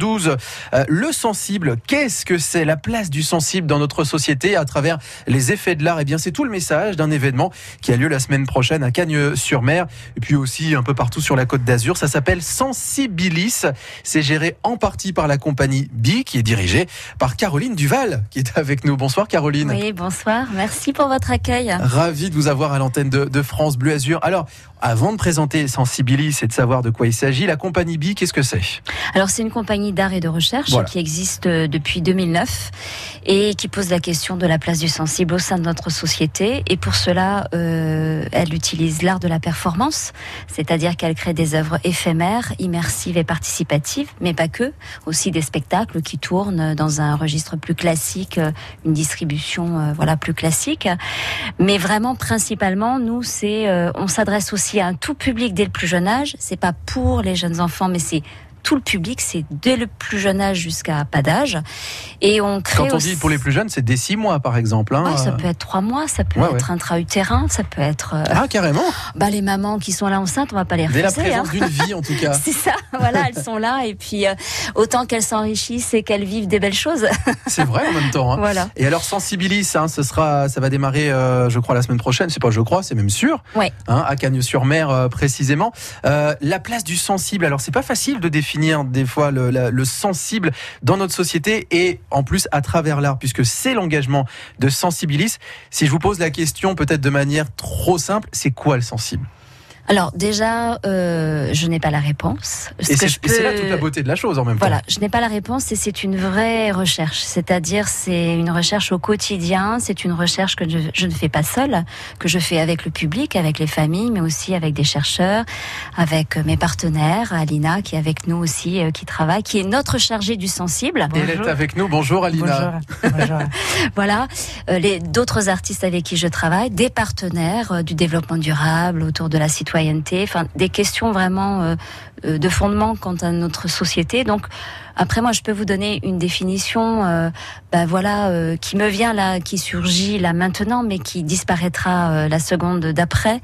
12. Euh, le sensible, qu'est-ce que c'est la place du sensible dans notre société à travers les effets de l'art? Eh bien, c'est tout le message d'un événement qui a lieu la semaine prochaine à Cagnes-sur-Mer et puis aussi un peu partout sur la Côte d'Azur. Ça s'appelle Sensibilis. C'est géré en partie par la compagnie BI qui est dirigée par Caroline Duval qui est avec nous. Bonsoir Caroline. Oui, bonsoir. Merci pour votre accueil. Ravi de vous avoir à l'antenne de, de France Bleu Azur. Alors, avant de présenter Sensibilis et de savoir de quoi il s'agit, la compagnie BI, qu'est-ce que c'est? Alors c'est une compagnie d'art et de recherche Voilà. qui existe euh, depuis 2009 et qui pose la question de la place du sensible au sein de notre société. Et pour cela, euh, elle utilise l'art de la performance, c'est-à-dire qu'elle crée des œuvres éphémères, immersives et participatives, mais pas que, aussi des spectacles qui tournent dans un registre plus classique, euh, une distribution euh, voilà plus classique. Mais vraiment, principalement, nous, c'est, euh, on s'adresse aussi à un tout public dès le plus jeune âge. C'est pas pour les jeunes enfants, mais c'est tout le public, c'est dès le plus jeune âge jusqu'à pas d'âge. Et on crée Quand on dit pour les plus jeunes, c'est dès 6 mois par exemple. hein. Ouais, ça peut être trois mois, ça peut Ouais, être intra-utérin, ça peut être euh, Ah, carrément bah, les mamans qui sont là enceintes, on va pas les Dès la refuser. hein. présence d'une vie en tout cas. C'est ça, voilà, elles sont là et puis euh, autant qu'elles s'enrichissent et qu'elles vivent des belles choses. C'est vrai en même temps. hein. voilà. Et alors Sensibilis, hein, ce sera, ça va démarrer, euh, je crois, la semaine prochaine. C'est pas je crois, c'est même sûr. Ouais. À Cagnes-sur-Mer euh, précisément. La place du sensible. Alors c'est pas facile de définir des fois le, le sensible dans notre société et en plus à travers l'art, puisque c'est l'engagement de Sensibilis. Si je vous pose la question peut-être de manière trop simple, c'est quoi le sensible? Alors déjà, euh, je n'ai pas la réponse. Ce Et que c'est là toute la beauté de la chose en même Voilà, temps. je n'ai pas la réponse et c'est une vraie recherche. C'est-à-dire, c'est une recherche au quotidien. C'est une recherche que je, je ne fais pas seule, que je fais avec le public, avec les familles, mais aussi avec des chercheurs, avec euh, mes partenaires, Alina qui est avec nous aussi, euh, qui travaille, qui est notre chargée du sensible. Et elle est avec nous. Bonjour Alina. Bonjour. Bonjour. Voilà, euh, les d'autres artistes avec qui je travaille, des partenaires euh, du développement durable autour de la citoyenneté, des questions vraiment euh, euh, de fondement quant à notre société. Donc après moi je peux vous donner une définition euh, ben voilà qui me vient là qui surgit là maintenant mais qui disparaîtra la seconde d'après.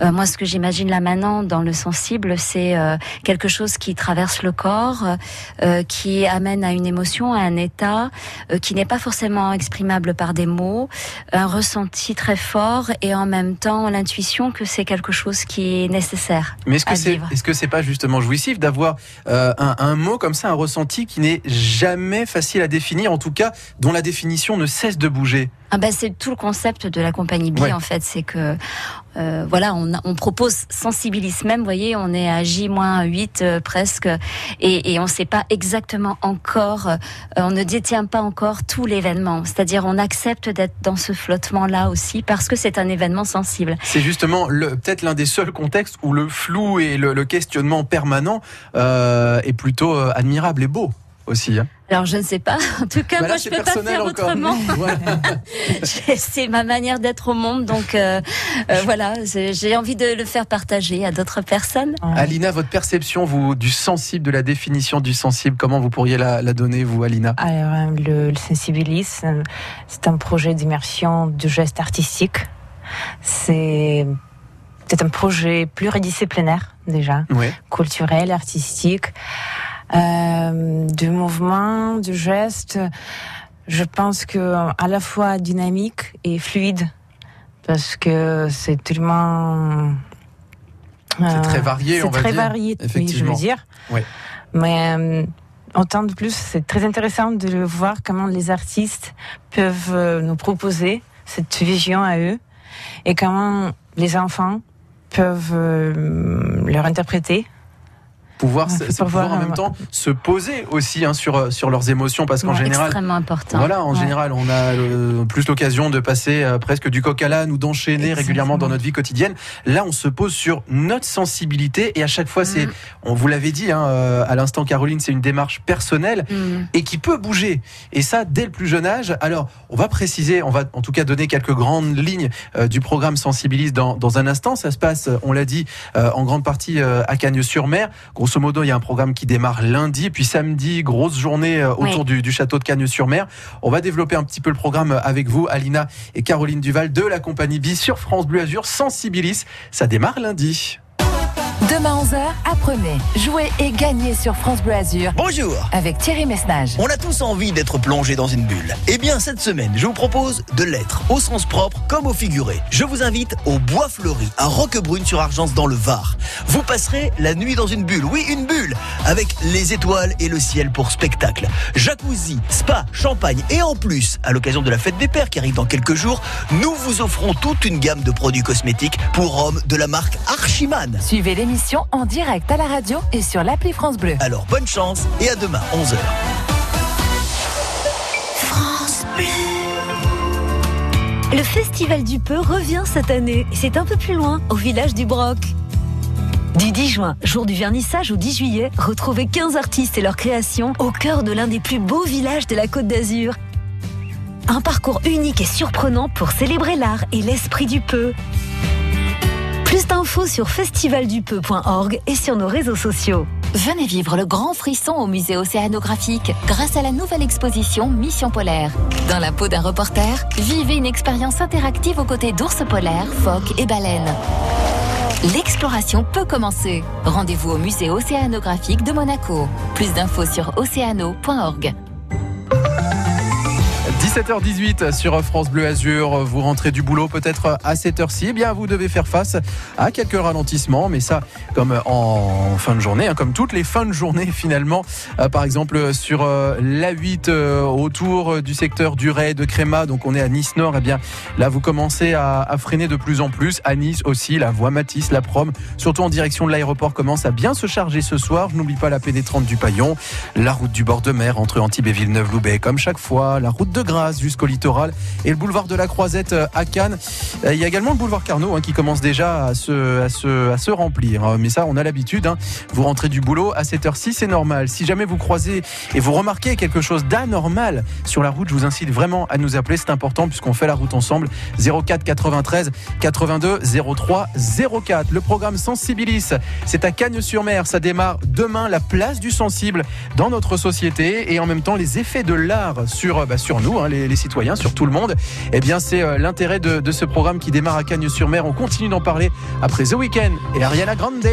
Moi ce que j'imagine là maintenant dans le sensible c'est quelque chose qui traverse le corps qui amène à une émotion, à un état qui n'est pas forcément exprimable par des mots, un ressenti très fort et en même temps l'intuition que c'est quelque chose qui nécessaire. Mais est-ce que c'est vivre. est-ce que c'est pas justement jouissif d'avoir euh, un, un mot comme ça, un ressenti qui n'est jamais facile à définir, en tout cas dont la définition ne cesse de bouger? Ah ben c'est tout le concept de la compagnie BI Ouais. en fait, c'est que euh, voilà, on, on propose Sensibilis même, vous voyez, on est à J-8 euh, presque et, et on ne sait pas exactement encore, euh, on ne détient pas encore tout l'événement. C'est-à-dire on accepte d'être dans ce flottement-là aussi parce que c'est un événement sensible. C'est justement peut-être l'un des seuls contextes où le flou et le, le questionnement permanent euh, est plutôt euh, admirable et beau aussi. hein. Alors je ne sais pas. En tout cas, Bah là, moi je c'est peux pas faire encore. autrement. C'est ma manière d'être au monde, donc euh, euh, voilà, j'ai envie de le faire partager à d'autres personnes. Alina, votre perception vous du sensible, de la définition du sensible, comment vous pourriez la, la donner vous, Alina? Alors, euh, le, le Sensibilis, c'est un projet d'immersion du geste artistique. C'est c'est un projet pluridisciplinaire déjà, culturel, artistique, euh, du mouvement, du geste. Je pense que à la fois dynamique et fluide, parce que c'est tellement. C'est euh, très varié, on va très dire. varié, oui, je veux dire. Oui. Mais euh, autant de plus, c'est très intéressant de voir comment les artistes peuvent euh, nous proposer cette vision à eux et comment les enfants peuvent euh, leur interpréter. Pouvoir, Ouais, c'est pouvoir voir, en même euh, temps se poser aussi hein, sur, sur leurs émotions, parce qu'en Ouais, général, Extrêmement important. Voilà, en Ouais. général, on a euh, plus l'occasion de passer euh, presque du coq à l'âne ou d'enchaîner régulièrement dans notre vie quotidienne. Là, on se pose sur notre sensibilité et à chaque fois, c'est, Mhm. on vous l'avait dit hein, euh, à l'instant, Caroline, c'est une démarche personnelle Mm. et qui peut bouger. Et ça, dès le plus jeune âge. Alors, on va préciser, on va en tout cas donner quelques grandes lignes euh, du programme Sensibilise dans, dans un instant. Ça se passe, euh, on l'a dit, euh, en grande partie euh, à Cagnes-sur-Mer. Grosso modo, il y a un programme qui démarre lundi, puis samedi, grosse journée euh, autour du, du château de Cagnes-sur-Mer. On va développer un petit peu le programme avec vous, Alina et Caroline Duval de la compagnie BI sur France Bleu Azur Sensibilis. Ça démarre lundi. Demain 11h, apprenez, jouez et gagnez sur France Bleu Azur. Bonjour Avec Thierry Messnage. On a tous envie d'être plongé dans une bulle. Eh bien, cette semaine, je vous propose de l'être, au sens propre comme au figuré. Je vous invite au Bois Fleuri, à Roquebrune sur Argence dans le Var. Vous passerez la nuit dans une bulle, oui, une bulle, avec les étoiles et le ciel pour spectacle. Jacuzzi, spa, champagne et en plus, à l'occasion de la fête des pères qui arrive dans quelques jours, nous vous offrons toute une gamme de produits cosmétiques pour hommes de la marque Archiman. Suivez l'émission en direct à la radio et sur l'appli France Bleu. Alors bonne chance et à demain 11h. France Bleu. Le Festival du Peu revient cette année. C'est un peu plus loin, au village du Broc. Du 10 juin, jour du vernissage au 10 juillet, retrouvez 15 artistes et leurs créations au cœur de l'un des plus beaux villages de la Côte d'Azur. Un parcours unique et surprenant pour célébrer l'art et l'esprit du peu. Plus d'infos sur festivaldupeu.org et sur nos réseaux sociaux. Venez vivre le grand frisson au musée océanographique grâce à la nouvelle exposition Mission polaire. Dans la peau d'un reporter, vivez une expérience interactive aux côtés d'ours polaires, phoques et baleines. L'exploration peut commencer. Rendez-vous au musée océanographique de Monaco. Plus d'infos sur océano.org. 17h18 sur France Bleu Azur. Vous rentrez du boulot peut-être à cette heure-ci. Eh bien, vous devez faire face à quelques ralentissements, mais ça, comme en fin de journée, hein, comme toutes les fins de journée finalement. Euh, par exemple, sur euh, l'A8 euh, autour du secteur du Ray de Créma, donc on est à Nice Nord. Eh bien, là, vous commencez à, freiner de plus en plus. À Nice aussi, la voie Matisse, la Prom, surtout en direction de l'aéroport, commence à bien se charger ce soir. Je n'oublie pas la PD30 du Paillon, la route du bord de mer entre Antibes et Villeneuve-Loubet, comme chaque fois, la route de Jusqu'au littoral et le boulevard de la Croisette euh, à Cannes. Euh, il y a également le boulevard Carnot hein, qui commence déjà à se, à se, à se remplir. Euh, mais ça, on a l'habitude. Hein. Vous rentrez du boulot à cette heure-ci, c'est normal. Si jamais vous croisez et vous remarquez quelque chose d'anormal sur la route, je vous incite vraiment à nous appeler. C'est important puisqu'on fait la route ensemble. 04 93 82 03 04. Le programme Sensibilis, c'est à Cagnes-sur-Mer. Ça démarre demain. La place du sensible dans notre société et en même temps les effets de l'art sur, bah, sur nous, hein, les, citoyens, sur tout le monde. Eh bien, c'est euh, l'intérêt de, de, ce programme qui démarre à Cagnes-sur-Mer. On continue d'en parler après The Weeknd et Ariana Grande.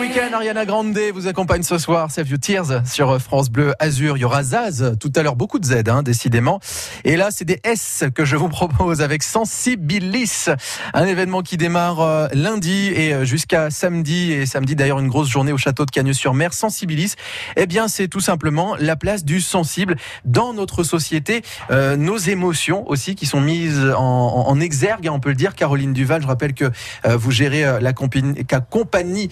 Weekend, Ariana Grande vous accompagne ce soir. Save You Tears sur France Bleu Azur. Il y aura Zaz tout à l'heure, beaucoup de Z, hein, décidément. Et là, c'est des S que je vous propose avec Sensibilis, un événement qui démarre euh, lundi et euh, jusqu'à samedi. Et samedi, d'ailleurs, une grosse journée au château de Cagnes-sur-Mer. Sensibilis, eh bien, c'est tout simplement la place du sensible dans notre société. Euh, nos émotions aussi qui sont mises en, en, exergue, on peut le dire. Caroline Duval, je rappelle que vous gérez la compagnie, compagnie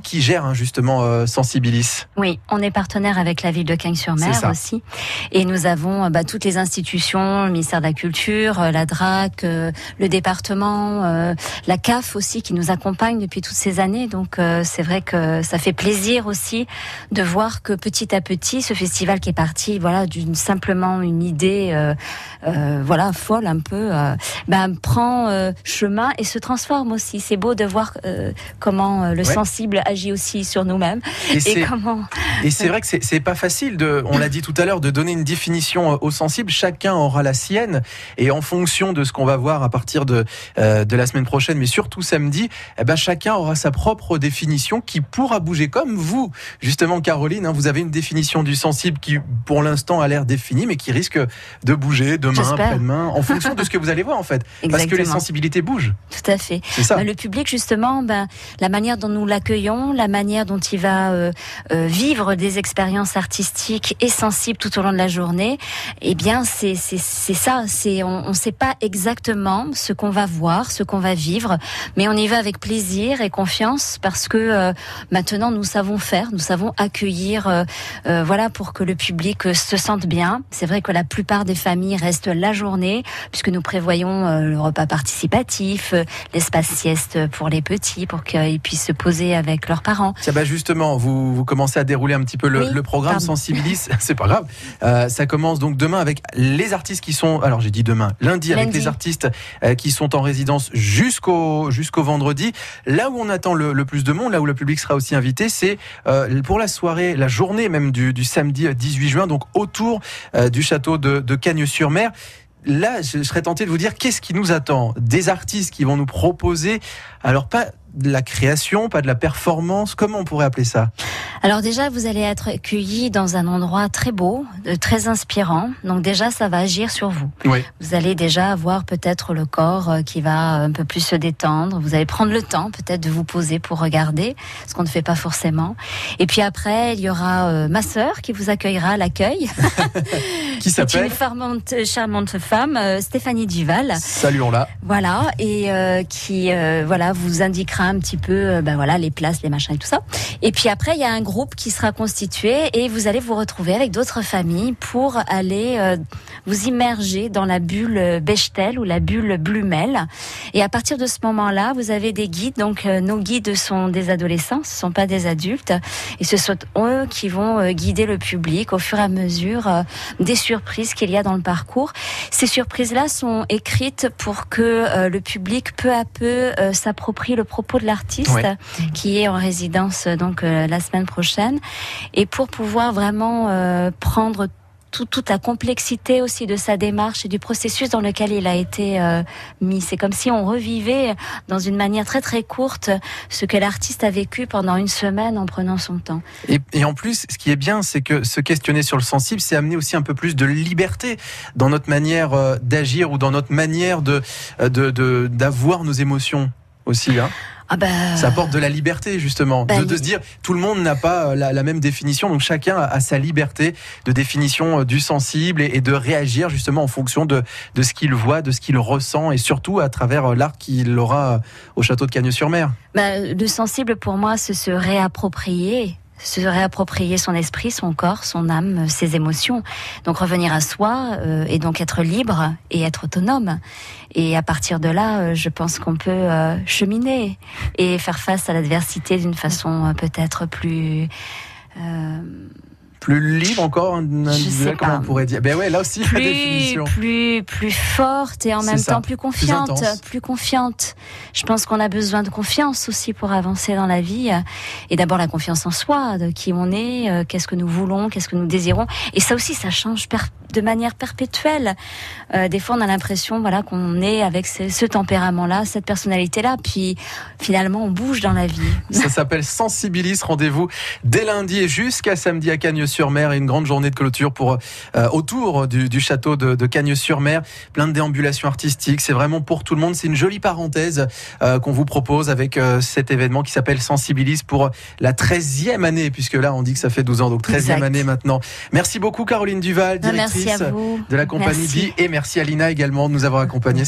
Qui gère hein, justement euh, Sensibilis. Oui, on est partenaire avec la ville de Cagnes-sur-Mer aussi. Et nous avons euh, bah, toutes les institutions, le ministère de la Culture, euh, la DRAC, le département, la CAF aussi qui nous accompagne depuis toutes ces années. Donc c'est vrai que ça fait plaisir aussi de voir que petit à petit, ce festival qui est parti, voilà, d'une simplement une idée, voilà, folle un peu, bah, prend chemin et se transforme aussi. C'est beau de voir comment le sensible agit aussi sur nous-mêmes. Et, comment Et c'est vrai que c'est pas facile de, on l'a dit tout à l'heure, de donner une définition euh, au sensible. Chacun aura la sienne et en fonction de ce qu'on va voir à partir de euh, de la semaine prochaine, mais surtout samedi, eh ben chacun aura sa propre définition qui pourra bouger comme vous. Justement, Caroline, hein, vous avez une définition du sensible qui, pour l'instant, a l'air définie, mais qui risque de bouger demain, après-demain, en fonction de ce que vous allez voir en fait, parce que les sensibilités bougent. Tout à fait. Ça. Bah, le public, justement, ben, la manière dont nous l'accueillons, la manière dont il va euh, euh, vivre des expériences artistiques et sensibles tout au long de la journée, eh bien c'est c'est ça. C'est on ne sait pas exactement ce qu'on va voir, ce qu'on va vivre, mais on y va avec plaisir et confiance parce que euh, maintenant nous savons faire, nous savons accueillir, voilà pour que le public se sente bien. C'est vrai que la plupart des familles restent la journée puisque nous prévoyons le repas participatif, l'espace sieste pour les petits pour qu'ils puissent se poser avec leurs parents. Ça va justement, vous, vous commencez à dérouler un petit peu le, programme Sensibilis. c'est pas grave. Euh, ça commence donc demain avec les artistes qui sont. Alors j'ai dit demain, lundi, avec les artistes euh, qui sont en résidence jusqu'au jusqu'au vendredi. Là où on attend le, plus de monde, là où le public sera aussi invité, c'est euh, pour la soirée, la journée même du, du samedi 18 juin, donc autour du château de, de Cagnes-sur-Mer là, je serais tenté de vous dire qu'est-ce qui nous attend? Des artistes qui vont nous proposer, alors pas de la création, pas de la performance Comment on pourrait appeler ça? Alors déjà, vous allez être accueilli dans un endroit très beau, euh, très inspirant. Donc déjà, ça va agir sur vous. Vous allez déjà avoir peut-être le corps euh, qui va un peu plus se détendre. Vous allez prendre le temps peut-être de vous poser pour regarder, ce qu'on ne fait pas forcément. Et puis après, il y aura euh, ma sœur qui vous accueillera à l'accueil. qui s'appelle Une charmante, charmante femme, Stéphanie Duval. Saluons-la. Voilà, et qui voilà vous indiquera un petit peu ben voilà les places, les machins et tout ça. Et puis après il y a un groupe qui sera constitué et vous allez vous retrouver avec d'autres familles pour aller euh, vous immerger dans la bulle Bechtel ou la bulle Blumel. Et à partir de ce moment-là, vous avez des guides. Donc euh, nos guides sont des adolescents, ce sont pas des adultes, et ce sont eux qui vont guider le public au fur et à mesure des surprises qu'il y a dans le parcours. Ces surprises-là sont écrites pour que le public peu à peu s'approprie le propos de l'artiste qui est en résidence donc euh, la semaine prochaine et pour pouvoir vraiment euh, prendre toute la complexité aussi de sa démarche et du processus dans lequel il a été euh, mis. C'est comme si on revivait dans une manière très très courte ce que l'artiste a vécu pendant une semaine en prenant son temps. Et, en plus, ce qui est bien, c'est que se questionner sur le sensible, c'est amener aussi un peu plus de liberté dans notre manière d'agir ou dans notre manière de d'avoir nos émotions aussi. Hein. Ah bah... Ça apporte de la liberté justement, bah, de, se dire tout le monde n'a pas euh, la, même définition, donc chacun a, sa liberté de définition euh, du sensible et, de réagir justement en fonction de, de ce qu'il voit, de ce qu'il ressent et surtout à travers euh, l'art qu'il aura au château de Cagnes-sur-Mer. Bah, le sensible pour moi, c'est se réapproprier se réapproprier son esprit, son corps, son âme, ses émotions. Donc revenir à soi euh, et donc être libre et être autonome. Et à partir de là, euh, je pense qu'on peut euh, cheminer et faire face à l'adversité d'une façon peut-être plus plus libre encore, individuelle, comment on pourrait dire? Ben ouais, là aussi plus, la définition. Plus, plus forte et en même ça. temps plus confiante, plus confiante. Je pense qu'on a besoin de confiance aussi pour avancer dans la vie. euh, Et d'abord la confiance en soi, de qui on est, euh, qu'est-ce que nous voulons, qu'est-ce que nous désirons. Et ça aussi, ça change de manière perpétuelle. Euh, des fois, on a l'impression, voilà, qu'on est avec ce, ce tempérament-là, cette personnalité-là, puis finalement, on bouge dans la vie. Ça s'appelle Sensibilis. Rendez-vous dès lundi et jusqu'à samedi à Cagnes-sur-Mer et une grande journée de clôture pour euh, autour du, du château de, de Cagnes-sur-Mer. Plein de déambulations artistiques. C'est vraiment pour tout le monde. C'est une jolie parenthèse euh, qu'on vous propose avec cet événement qui s'appelle Sensibilis pour la 13e année, puisque là on dit que ça fait 12 ans, donc 13e Exact. année maintenant. Merci beaucoup Caroline Duval, Ah, directrice Merci de la compagnie Merci. Bi et merci à Lina également de nous avoir accompagnés.